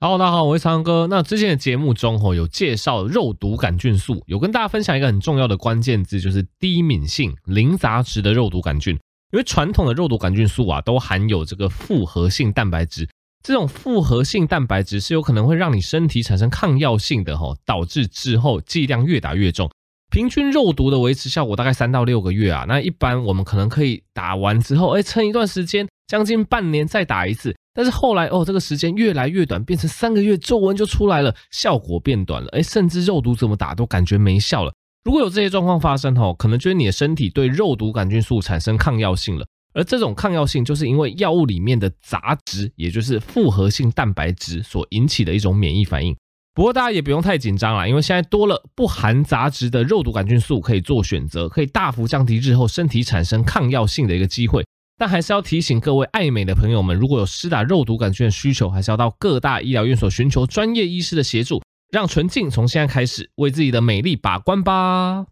Hello，大家好，我是苍哥。那之前的节目中吼有介绍肉毒杆菌素，有跟大家分享一个很重要的关键字，就是低敏性、零杂质的肉毒杆菌。因为传统的肉毒杆菌素啊，都含有这个复合性蛋白质，这种复合性蛋白质是有可能会让你身体产生抗药性的吼，导致之后剂量越打越重。平均肉毒的维持效果大概三到六个月啊，那一般我们可能可以打完之后，哎，撑一段时间，将近半年再打一次。但是后来哦，这个时间越来越短，变成三个月，皱纹就出来了，效果变短了，诶，甚至肉毒怎么打都感觉没效了。如果有这些状况发生哦，可能就是你的身体对肉毒杆菌素产生抗药性了，而这种抗药性就是因为药物里面的杂质，也就是复合性蛋白质所引起的一种免疫反应。不过大家也不用太紧张啦，因为现在多了不含杂质的肉毒杆菌素可以做选择，可以大幅降低日后身体产生抗药性的一个机会。但还是要提醒各位爱美的朋友们，如果有施打肉毒杆菌的需求，还是要到各大医疗院所寻求专业医师的协助，让纯净从现在开始为自己的美丽把关吧。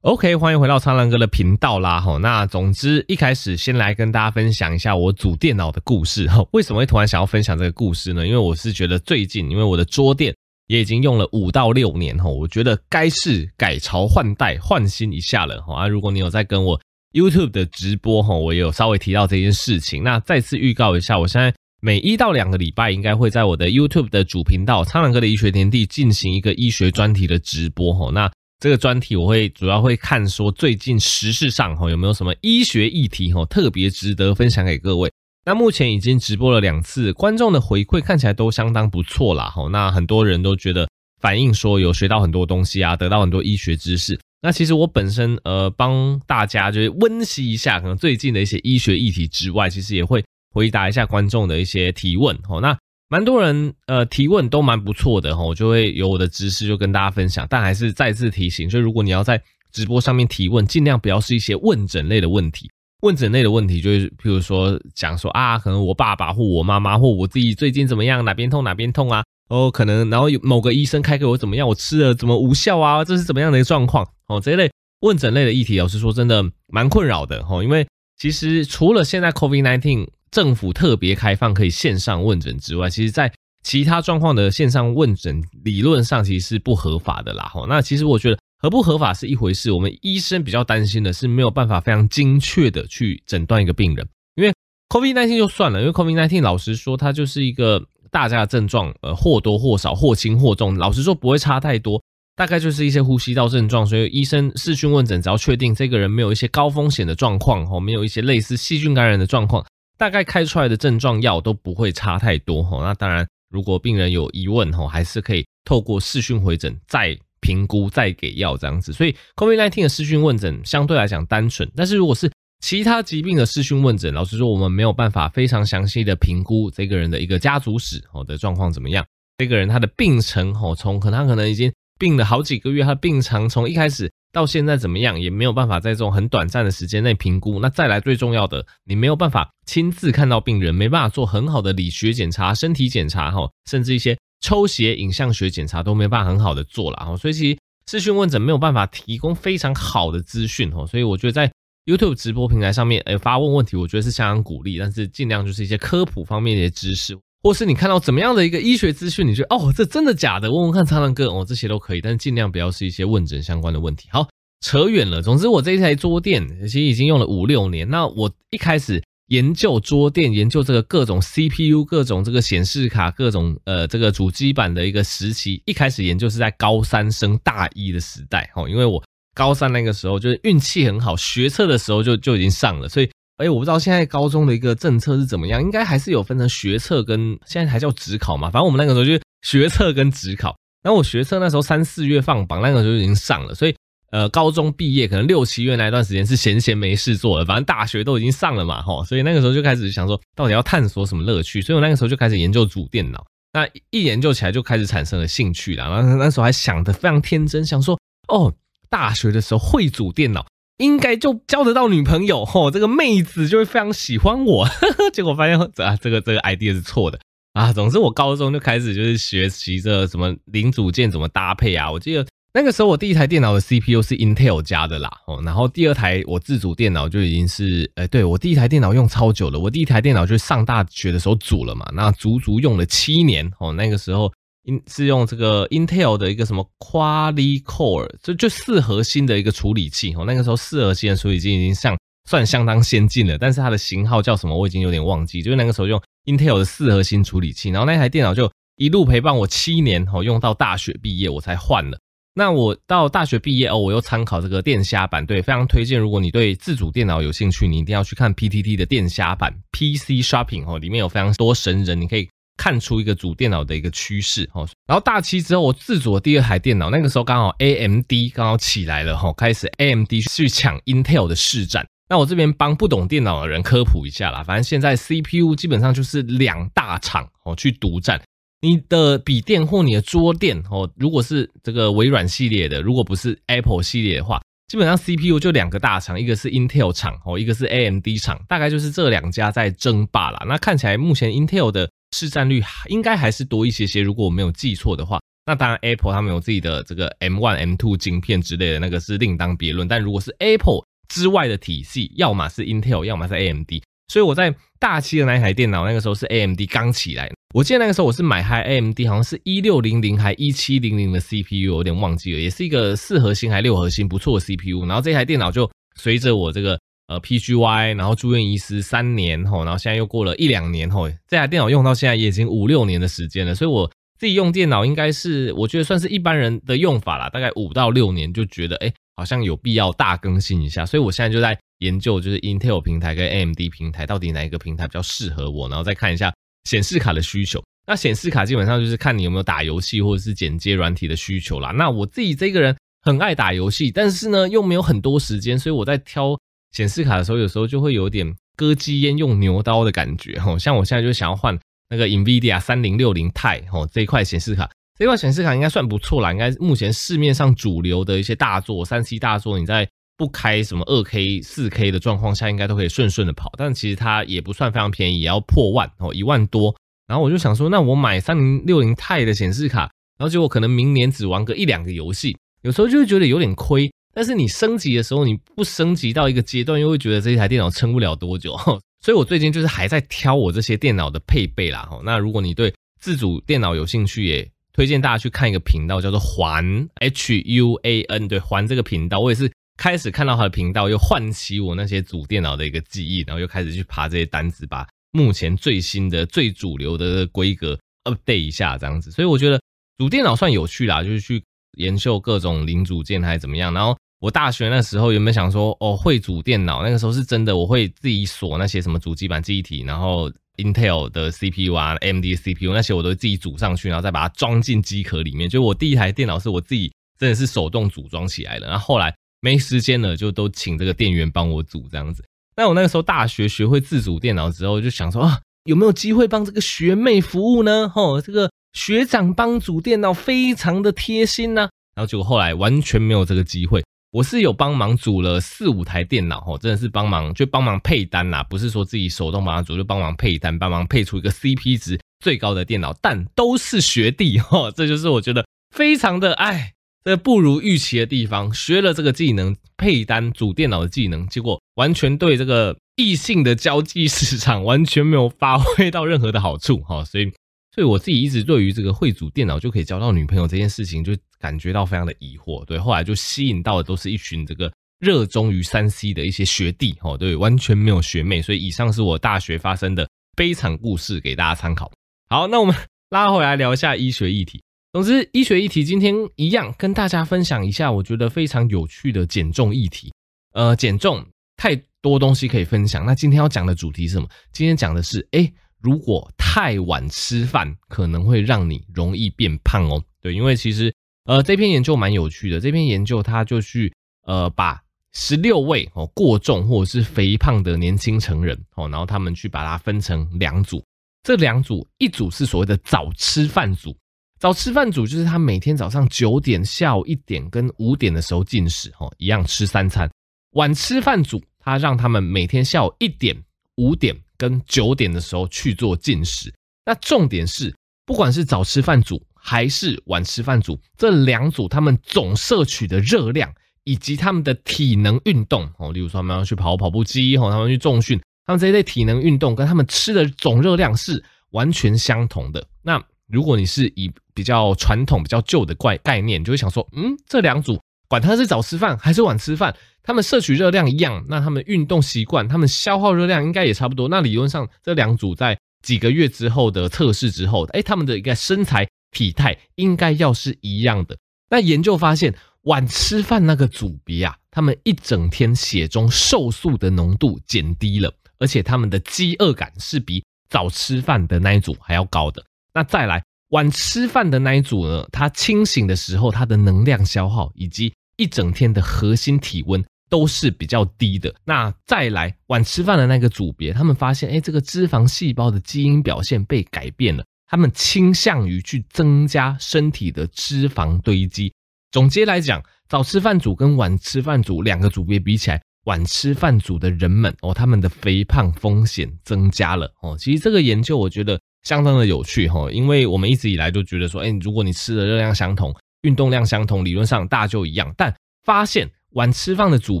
OK，欢迎回到苍狼哥的频道啦！哈，那总之一开始先来跟大家分享一下我组电脑的故事。哈，为什么会突然想要分享这个故事呢？因为我是觉得最近，因为我的桌垫也已经用了五到六年，哈，我觉得该是改朝换代、换新一下了。哈，啊，如果你有在跟我。YouTube 的直播哈，我也有稍微提到这件事情。那再次预告一下，我现在每一到两个礼拜，应该会在我的 YouTube 的主频道“苍狼哥的医学天地”进行一个医学专题的直播哈。那这个专题我会主要会看说最近时事上哈有没有什么医学议题哈特别值得分享给各位。那目前已经直播了两次，观众的回馈看起来都相当不错啦哈。那很多人都觉得反映说有学到很多东西啊，得到很多医学知识。那其实我本身呃帮大家就是温习一下可能最近的一些医学议题之外，其实也会回答一下观众的一些提问哦。那蛮多人呃提问都蛮不错的哈，我就会有我的知识就跟大家分享。但还是再次提醒，就如果你要在直播上面提问，尽量不要是一些问诊类的问题。问诊类的问题就是譬如说讲说啊，可能我爸爸或我妈妈或我自己最近怎么样，哪边痛哪边痛啊。哦，可能然后有某个医生开给我怎么样，我吃了怎么无效啊？这是怎么样的一个状况？哦，这一类问诊类的议题，老实说真的蛮困扰的哦。因为其实除了现在 COVID-19 政府特别开放可以线上问诊之外，其实在其他状况的线上问诊理论上其实是不合法的啦。哦，那其实我觉得合不合法是一回事，我们医生比较担心的是没有办法非常精确的去诊断一个病人，因为 COVID-19 就算了，因为 COVID-19 老实说它就是一个。大家的症状，呃，或多或少，或轻或重，老实说不会差太多，大概就是一些呼吸道症状。所以医生视讯问诊，只要确定这个人没有一些高风险的状况，吼，没有一些类似细菌感染的状况，大概开出来的症状药都不会差太多，吼。那当然，如果病人有疑问，吼，还是可以透过视讯回诊再评估，再给药这样子。所以 COVID-19 的视讯问诊相对来讲单纯，但是如果是其他疾病的视讯问诊，老实说，我们没有办法非常详细的评估这个人的一个家族史哦的状况怎么样。这个人他的病程哦，从可能他可能已经病了好几个月，他的病程从一开始到现在怎么样，也没有办法在这种很短暂的时间内评估。那再来最重要的，你没有办法亲自看到病人，没办法做很好的理学检查、身体检查哈，甚至一些抽血、影像学检查都没办法很好的做了哈。所以其实视讯问诊没有办法提供非常好的资讯哦。所以我觉得在 YouTube 直播平台上面，诶，发问问题，我觉得是相当鼓励，但是尽量就是一些科普方面的一些知识，或是你看到怎么样的一个医学资讯，你觉得哦，这真的假的？问问看苍狼哥哦，这些都可以，但是尽量不要是一些问诊相关的问题。好，扯远了。总之，我这一台桌垫其实已经用了五六年。那我一开始研究桌垫，研究这个各种 CPU、各种这个显示卡、各种呃这个主机板的一个时期，一开始研究是在高三升大一的时代，哦，因为我。高三那个时候就是运气很好，学测的时候就就已经上了，所以哎，我不知道现在高中的一个政策是怎么样，应该还是有分成学测跟现在还叫职考嘛，反正我们那个时候就是学测跟职考。然后我学测那时候三四月放榜，那个时候已经上了，所以呃，高中毕业可能六七月那一段时间是闲闲没事做的，反正大学都已经上了嘛，吼，所以那个时候就开始想说，到底要探索什么乐趣，所以我那个时候就开始研究主电脑，那一研究起来就开始产生了兴趣了，然后那时候还想的非常天真，想说哦。大学的时候会组电脑，应该就交得到女朋友吼，这个妹子就会非常喜欢我。结果发现啊，这个这个 idea 是错的啊。总之，我高中就开始就是学习这什么零组件怎么搭配啊。我记得那个时候我第一台电脑的 CPU 是 Intel 家的啦，哦，然后第二台我自主电脑就已经是，哎，对，我第一台电脑用超久了，我第一台电脑就是上大学的时候组了嘛，那足足用了七年，哦，那个时候因是用这个 Intel 的一个什么 Quad Core，就就四核心的一个处理器，哦，那个时候四核心的处理器已经像算相当先进了，但是它的型号叫什么我已经有点忘记，就是那个时候用 Intel 的四核心处理器，然后那台电脑就一路陪伴我七年，哦，用到大学毕业我才换了。那我到大学毕业哦，我又参考这个电虾版，对，非常推荐。如果你对自主电脑有兴趣，你一定要去看 PTT 的电虾版 PC Shopping 哦，里面有非常多神人，你可以看出一个主电脑的一个趋势哦。然后大七之后，我自主的第二台电脑，那个时候刚好 AMD 刚好起来了哈，开始 AMD 去抢 Intel 的市占。那我这边帮不懂电脑的人科普一下啦，反正现在 CPU 基本上就是两大厂哦去独占。你的笔电或你的桌垫哦，如果是这个微软系列的，如果不是 Apple 系列的话，基本上 CPU 就两个大厂，一个是 Intel 厂哦，一个是 AMD 厂，大概就是这两家在争霸啦。那看起来目前 Intel 的市占率应该还是多一些些，如果我没有记错的话。那当然 Apple 他们有自己的这个 M1、M2 晶片之类的，那个是另当别论。但如果是 Apple 之外的体系，要么是 Intel，要么是 AMD。所以我在大七的那一台电脑，那个时候是 AMD 刚起来。我记得那个时候我是买 high AMD，好像是一六零零还一七零零的 CPU，有点忘记了，也是一个四核心还六核心不错的 CPU。然后这台电脑就随着我这个呃 PGY，然后住院医师三年后，然后现在又过了一两年后，这台电脑用到现在也已经五六年的时间了。所以我自己用电脑应该是我觉得算是一般人的用法啦，大概五到六年就觉得哎，好像有必要大更新一下。所以我现在就在研究，就是 Intel 平台跟 AMD 平台到底哪一个平台比较适合我，然后再看一下。显示卡的需求，那显示卡基本上就是看你有没有打游戏或者是剪接软体的需求啦。那我自己这个人很爱打游戏，但是呢又没有很多时间，所以我在挑显示卡的时候，有时候就会有点割鸡焉用牛刀的感觉吼。像我现在就想要换那个 NVIDIA 三零六零 Ti 吼这一块显示卡，这块显示卡应该算不错啦，应该目前市面上主流的一些大作三 C 大作，你在不开什么二 K、四 K 的状况下，应该都可以顺顺的跑。但其实它也不算非常便宜，也要破万哦，一万多。然后我就想说，那我买三零六零 Ti 的显示卡，然后结果可能明年只玩个一两个游戏，有时候就会觉得有点亏。但是你升级的时候，你不升级到一个阶段，又会觉得这一台电脑撑不了多久。所以我最近就是还在挑我这些电脑的配备啦。那如果你对自主电脑有兴趣，也推荐大家去看一个频道，叫做环 H U A N，对，环这个频道，我也是。开始看到他的频道，又唤起我那些主电脑的一个记忆，然后又开始去爬这些单子，把目前最新的、最主流的规格 update 一下，这样子。所以我觉得主电脑算有趣啦，就是去研究各种零组件还是怎么样。然后我大学那时候有没有想说，哦，会组电脑？那个时候是真的，我会自己锁那些什么主机板记忆体，然后 Intel 的 CPU 啊，AMD CPU 那些我都自己组上去，然后再把它装进机壳里面。就我第一台电脑是我自己真的是手动组装起来的，然后后来。没时间了，就都请这个店员帮我组这样子。那我那个时候大学学会自组电脑之后，就想说啊，有没有机会帮这个学妹服务呢？吼，这个学长帮组电脑非常的贴心呐。然后结果后来完全没有这个机会。我是有帮忙组了四五台电脑，吼，真的是帮忙就帮忙配单啦，不是说自己手动帮他组，就帮忙配单，帮忙配出一个 CP 值最高的电脑，但都是学弟，吼，这就是我觉得非常的哎。这不如预期的地方，学了这个技能，配单组电脑的技能，结果完全对这个异性的交际市场完全没有发挥到任何的好处哈，所以，所以我自己一直对于这个会组电脑就可以交到女朋友这件事情，就感觉到非常的疑惑。对，后来就吸引到的都是一群这个热衷于三 C 的一些学弟哦，对，完全没有学妹。所以以上是我大学发生的悲惨故事，给大家参考。好，那我们 拉回来聊一下医学议题。总之，医学议题今天一样跟大家分享一下，我觉得非常有趣的减重议题。呃，减重太多东西可以分享。那今天要讲的主题是什么？今天讲的是，诶，如果太晚吃饭，可能会让你容易变胖哦。对，因为其实，呃，这篇研究蛮有趣的。这篇研究它就去，呃，把十六位哦过重或者是肥胖的年轻成人哦，然后他们去把它分成两组。这两组，一组是所谓的早吃饭组。早吃饭组就是他每天早上九点、下午一点跟五点的时候进食，哦，一样吃三餐。晚吃饭组，他让他们每天下午一点、五点跟九点的时候去做进食。那重点是，不管是早吃饭组还是晚吃饭组，这两组他们总摄取的热量以及他们的体能运动哦，例如说他们要去跑跑步机哦，他们去重训，他们这一类体能运动跟他们吃的总热量是完全相同的。那如果你是以比较传统、比较旧的概概念，就会想说，嗯，这两组管他是早吃饭还是晚吃饭，他们摄取热量一样，那他们运动习惯，他们消耗热量应该也差不多。那理论上，这两组在几个月之后的测试之后，诶，他们的一个身材体态应该要是一样的。那研究发现，晚吃饭那个组别啊，他们一整天血中瘦素的浓度减低了，而且他们的饥饿感是比早吃饭的那一组还要高的。那再来晚吃饭的那一组呢，他清醒的时候，他的能量消耗以及一整天的核心体温都是比较低的。那再来晚吃饭的那个组别，他们发现，哎，这个脂肪细胞的基因表现被改变了，他们倾向于去增加身体的脂肪堆积。总结来讲，早吃饭组跟晚吃饭组两个组别比起来，晚吃饭组的人们哦，他们的肥胖风险增加了哦。其实这个研究我觉得。相当的有趣哈，因为我们一直以来都觉得说，哎，如果你吃的热量相同，运动量相同，理论上大就一样。但发现晚吃饭的组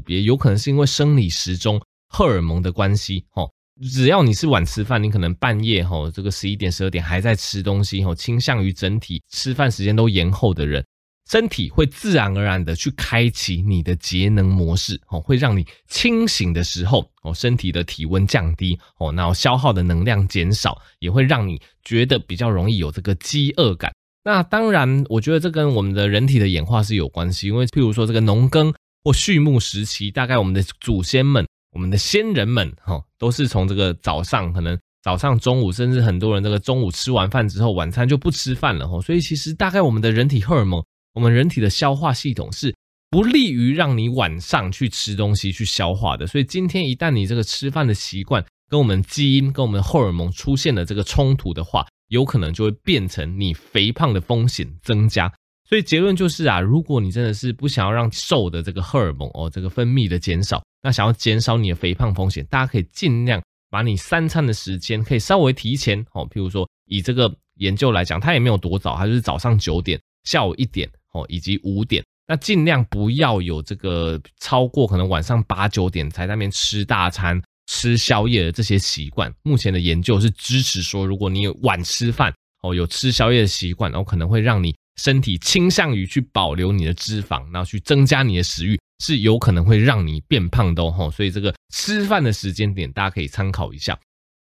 别有可能是因为生理时钟荷尔蒙的关系，哦，只要你是晚吃饭，你可能半夜哈，这个十一点十二点还在吃东西，哦，倾向于整体吃饭时间都延后的人。身体会自然而然的去开启你的节能模式，哦，会让你清醒的时候，哦，身体的体温降低，哦，然后消耗的能量减少，也会让你觉得比较容易有这个饥饿感。那当然，我觉得这跟我们的人体的演化是有关系，因为譬如说这个农耕或畜牧时期，大概我们的祖先们、我们的先人们，哈，都是从这个早上，可能早上、中午，甚至很多人这个中午吃完饭之后，晚餐就不吃饭了，哈，所以其实大概我们的人体荷尔蒙。我们人体的消化系统是不利于让你晚上去吃东西去消化的，所以今天一旦你这个吃饭的习惯跟我们基因跟我们荷尔蒙出现了这个冲突的话，有可能就会变成你肥胖的风险增加。所以结论就是啊，如果你真的是不想要让瘦的这个荷尔蒙哦这个分泌的减少，那想要减少你的肥胖风险，大家可以尽量把你三餐的时间可以稍微提前哦，譬如说以这个研究来讲，它也没有多早，它就是早上九点，下午一点。哦，以及五点，那尽量不要有这个超过可能晚上八九点才那边吃大餐、吃宵夜的这些习惯。目前的研究是支持说，如果你有晚吃饭，哦，有吃宵夜的习惯，然后可能会让你身体倾向于去保留你的脂肪，然后去增加你的食欲，是有可能会让你变胖的哦。所以这个吃饭的时间点，大家可以参考一下。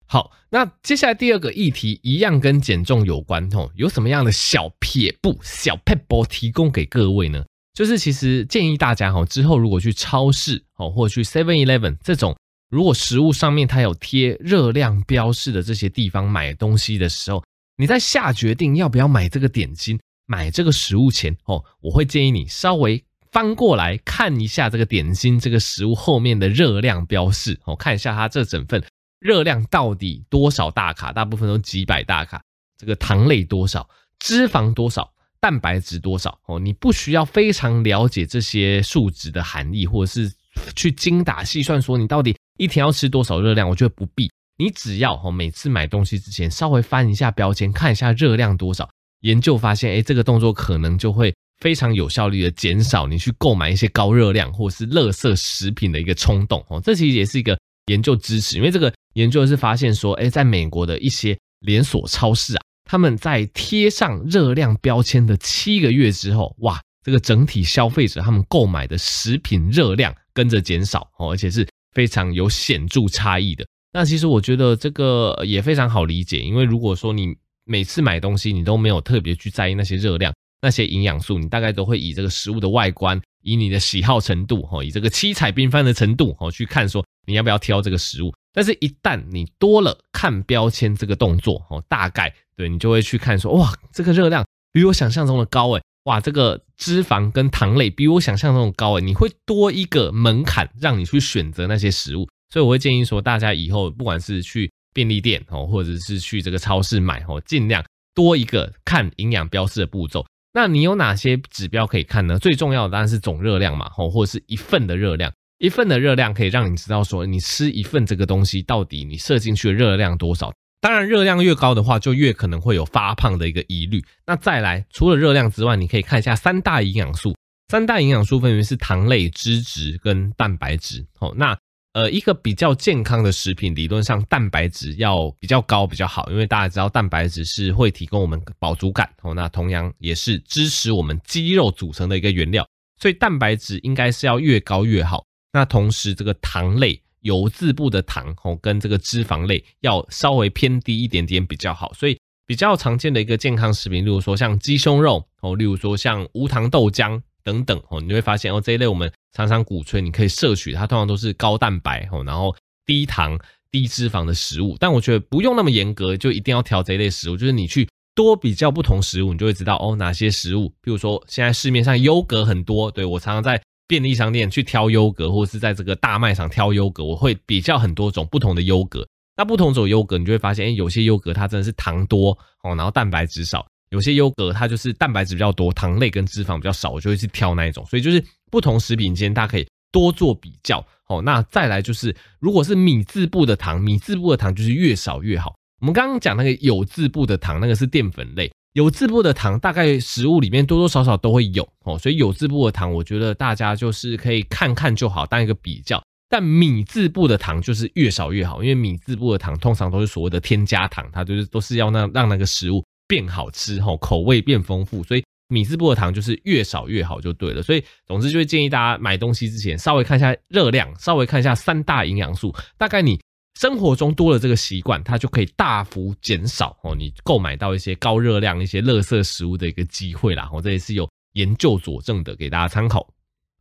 好，那接下来第二个议题一样跟减重有关哦，有什么样的小撇步、小撇步提供给各位呢？就是其实建议大家哈，之后如果去超市哦，或者去 Seven Eleven 这种，如果食物上面它有贴热量标示的这些地方买东西的时候，你在下决定要不要买这个点心、买这个食物前哦，我会建议你稍微翻过来看一下这个点心这个食物后面的热量标示哦，看一下它这整份。热量到底多少大卡？大部分都几百大卡。这个糖类多少？脂肪多少？蛋白质多少？哦，你不需要非常了解这些数值的含义，或者是去精打细算说你到底一天要吃多少热量。我觉得不必。你只要哦，每次买东西之前稍微翻一下标签，看一下热量多少。研究发现，诶，这个动作可能就会非常有效率的减少你去购买一些高热量或是垃圾食品的一个冲动。哦，这其实也是一个研究支持，因为这个。研究是发现说，哎，在美国的一些连锁超市啊，他们在贴上热量标签的七个月之后，哇，这个整体消费者他们购买的食品热量跟着减少哦，而且是非常有显著差异的。那其实我觉得这个也非常好理解，因为如果说你每次买东西你都没有特别去在意那些热量、那些营养素，你大概都会以这个食物的外观、以你的喜好程度哈，以这个七彩缤纷的程度哈去看说你要不要挑这个食物。但是，一旦你多了看标签这个动作，哦，大概对你就会去看说，哇，这个热量比我想象中的高诶，哇，这个脂肪跟糖类比我想象中高诶，你会多一个门槛让你去选择那些食物。所以我会建议说，大家以后不管是去便利店哦，或者是去这个超市买哦，尽量多一个看营养标示的步骤。那你有哪些指标可以看呢？最重要的当然是总热量嘛，哦，或者是一份的热量。一份的热量可以让你知道说，你吃一份这个东西到底你摄进去的热量多少。当然，热量越高的话，就越可能会有发胖的一个疑虑。那再来，除了热量之外，你可以看一下三大营养素。三大营养素分别是糖类、脂质跟蛋白质。哦，那呃，一个比较健康的食品，理论上蛋白质要比较高比较好，因为大家知道蛋白质是会提供我们饱足感。哦，那同样也是支持我们肌肉组成的一个原料，所以蛋白质应该是要越高越好。那同时，这个糖类。油字部的糖哦，跟这个脂肪类要稍微偏低一点点比较好，所以比较常见的一个健康食品，例如说像鸡胸肉哦，例如说像无糖豆浆等等哦，你会发现哦，这一类我们常常鼓吹你可以摄取，它通常都是高蛋白哦，然后低糖低脂肪的食物。但我觉得不用那么严格，就一定要挑这一类食物，就是你去多比较不同食物，你就会知道哦，哪些食物，比如说现在市面上优格很多，对，我常常在。便利商店去挑优格，或者是在这个大卖场挑优格，我会比较很多种不同的优格。那不同种优格，你就会发现，哎，有些优格它真的是糖多哦，然后蛋白质少；有些优格它就是蛋白质比较多，糖类跟脂肪比较少，我就会去挑那一种。所以就是不同食品间，大家可以多做比较。哦，那再来就是，如果是米字部的糖，米字部的糖就是越少越好。我们刚刚讲那个有字部的糖，那个是淀粉类。有字部的糖大概食物里面多多少少都会有哦，所以有字部的糖，我觉得大家就是可以看看就好，当一个比较。但米字部的糖就是越少越好，因为米字部的糖通常都是所谓的添加糖，它就是都是要让让那个食物变好吃吼，口味变丰富，所以米字部的糖就是越少越好就对了。所以总之就会建议大家买东西之前稍微看一下热量，稍微看一下三大营养素，大概你。生活中多了这个习惯，它就可以大幅减少哦，你购买到一些高热量、一些垃圾食物的一个机会啦。哦，这也是有研究佐证的，给大家参考。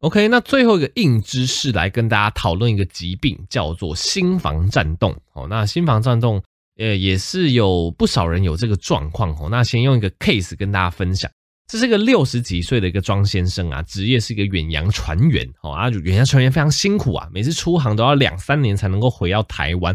OK，那最后一个硬知识来跟大家讨论一个疾病，叫做心房颤动。哦，那心房颤动，呃，也是有不少人有这个状况。哦，那先用一个 case 跟大家分享。这是个六十几岁的一个庄先生啊，职业是一个远洋船员哦啊，远洋船员非常辛苦啊，每次出航都要两三年才能够回到台湾。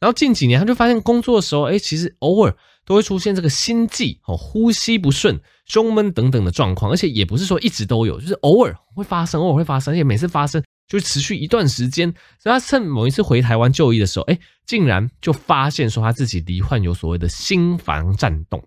然后近几年他就发现工作的时候，哎，其实偶尔都会出现这个心悸哦、呼吸不顺、胸闷等等的状况，而且也不是说一直都有，就是偶尔会发生，偶尔会发生，而且每次发生就持续一段时间。所以他趁某一次回台湾就医的时候，哎，竟然就发现说他自己罹患有所谓的心房颤动。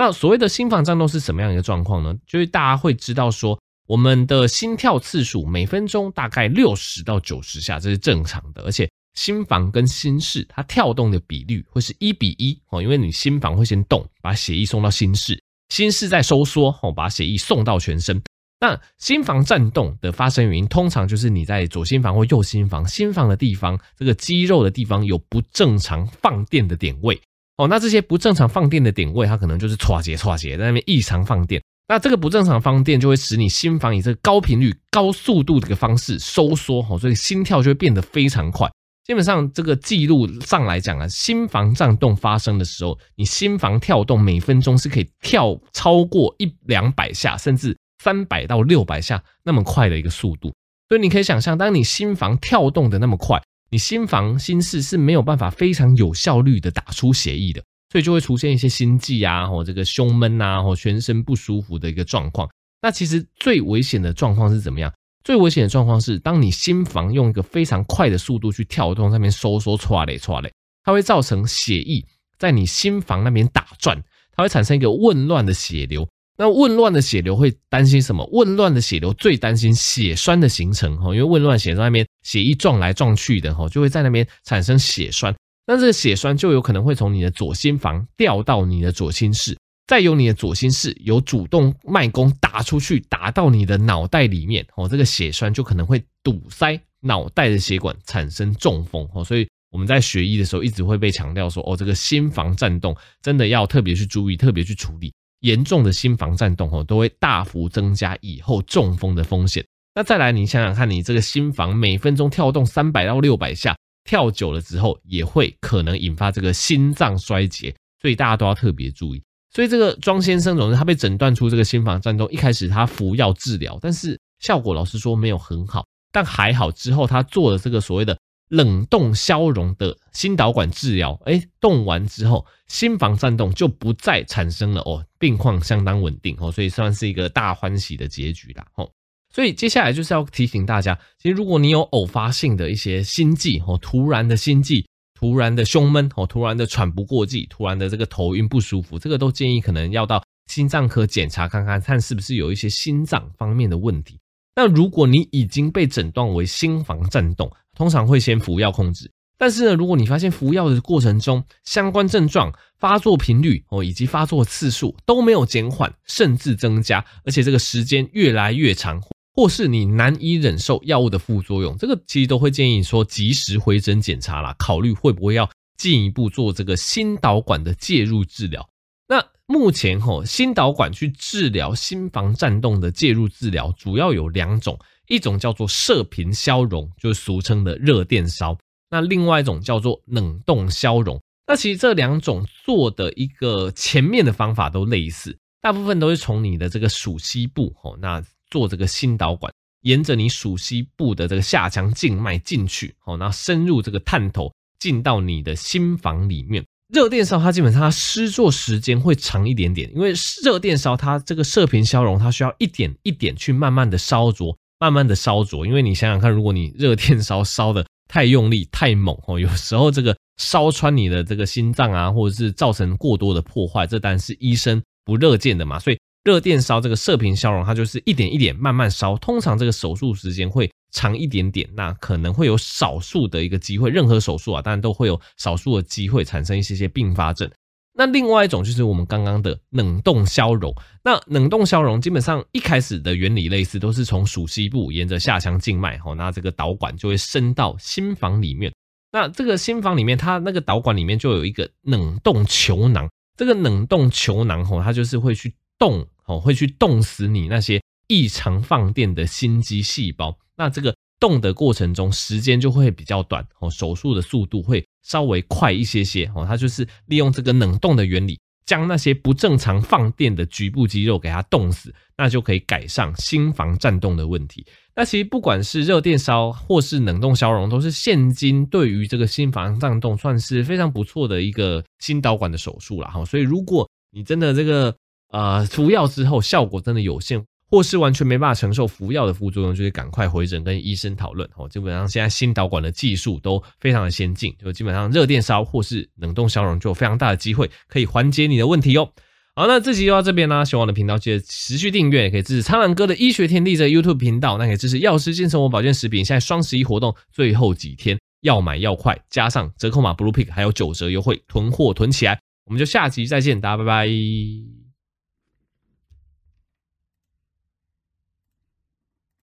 那所谓的心房颤动是什么样一个状况呢？就是大家会知道说，我们的心跳次数每分钟大概六十到九十下，这是正常的。而且心房跟心室它跳动的比率会是一比一哦，因为你心房会先动，把血液送到心室，心室再收缩哦，把血液送到全身。那心房颤动的发生原因，通常就是你在左心房或右心房，心房的地方这个肌肉的地方有不正常放电的点位。哦，那这些不正常放电的点位，它可能就是唰节唰节在那边异常放电。那这个不正常放电就会使你心房以这个高频率、高速度的一个方式收缩，哦，所以心跳就会变得非常快。基本上这个记录上来讲啊，心房颤动发生的时候，你心房跳动每分钟是可以跳超过一两百下，甚至三百到六百下那么快的一个速度。所以你可以想象，当你心房跳动的那么快。你心房心室是没有办法非常有效率的打出血液的，所以就会出现一些心悸啊，或这个胸闷啊，或全身不舒服的一个状况。那其实最危险的状况是怎么样？最危险的状况是，当你心房用一个非常快的速度去跳动，上面收缩、唰嘞、唰嘞，它会造成血液在你心房那边打转，它会产生一个紊乱的血流。那紊乱的血流会担心什么？紊乱的血流最担心血栓的形成哈，因为紊乱血在那边血液撞来撞去的哈，就会在那边产生血栓。那这个血栓就有可能会从你的左心房掉到你的左心室，再由你的左心室有主动脉弓打出去，打到你的脑袋里面哦，这个血栓就可能会堵塞脑袋的血管，产生中风哦。所以我们在学医的时候一直会被强调说，哦，这个心房颤动真的要特别去注意，特别去处理。严重的心房颤动哦，都会大幅增加以后中风的风险。那再来，你想想看，你这个心房每分钟跳动三百到六百下，跳久了之后，也会可能引发这个心脏衰竭，所以大家都要特别注意。所以这个庄先生总之他被诊断出这个心房颤动，一开始他服药治疗，但是效果老实说没有很好，但还好之后他做了这个所谓的。冷冻消融的心导管治疗，哎，动完之后，心房颤动就不再产生了哦，病况相当稳定哦，所以算是一个大欢喜的结局啦。哦，所以接下来就是要提醒大家，其实如果你有偶发性的一些心悸哦，突然的心悸、突然的胸闷哦，突然的喘不过气，突然的这个头晕不舒服，这个都建议可能要到心脏科检查看看，看是不是有一些心脏方面的问题。那如果你已经被诊断为心房颤动，通常会先服药控制。但是呢，如果你发现服药的过程中相关症状、发作频率哦以及发作次数都没有减缓，甚至增加，而且这个时间越来越长，或是你难以忍受药物的副作用，这个其实都会建议说及时回诊检查啦，考虑会不会要进一步做这个心导管的介入治疗。那目前吼，心导管去治疗心房颤动的介入治疗主要有两种，一种叫做射频消融，就是俗称的热电烧；那另外一种叫做冷冻消融。那其实这两种做的一个前面的方法都类似，大部分都是从你的这个鼠蹊部吼，那做这个心导管，沿着你鼠蹊部的这个下腔静脉进去，吼，然后深入这个探头进到你的心房里面。热电烧它基本上它施作时间会长一点点，因为热电烧它这个射频消融，它需要一点一点去慢慢的烧灼，慢慢的烧灼。因为你想想看，如果你热电烧烧的太用力太猛哦，有时候这个烧穿你的这个心脏啊，或者是造成过多的破坏，这当然是医生不乐见的嘛。所以热电烧这个射频消融，它就是一点一点慢慢烧，通常这个手术时间会长一点点，那可能会有少数的一个机会，任何手术啊，当然都会有少数的机会产生一些些并发症。那另外一种就是我们刚刚的冷冻消融。那冷冻消融基本上一开始的原理类似，都是从鼠蹊部沿着下腔静脉，吼，那这个导管就会伸到心房里面。那这个心房里面，它那个导管里面就有一个冷冻球囊。这个冷冻球囊，吼，它就是会去冻，哦，会去冻死你那些异常放电的心肌细胞。那这个冻的过程中，时间就会比较短哦，手术的速度会稍微快一些些哦。它就是利用这个冷冻的原理，将那些不正常放电的局部肌肉给它冻死，那就可以改善心房颤动的问题。那其实不管是热电烧或是冷冻消融，都是现今对于这个心房颤动算是非常不错的一个心导管的手术了哈。所以如果你真的这个呃服药之后效果真的有限，或是完全没办法承受服药的副作用，就会赶快回诊跟医生讨论哦。基本上现在心导管的技术都非常的先进，就基本上热电烧或是冷冻消融就有非常大的机会可以缓解你的问题哦。好，那这集就到这边啦。喜欢我的频道记得持续订阅，也可以支持苍蓝鸽的医学天地这 YouTube 频道，那可以支持药师健生活保健食品。现在双十一活动最后几天，要买要快，加上折扣码 Blue Pick 还有九折优惠，囤货囤起来。我们就下集再见，大家拜拜。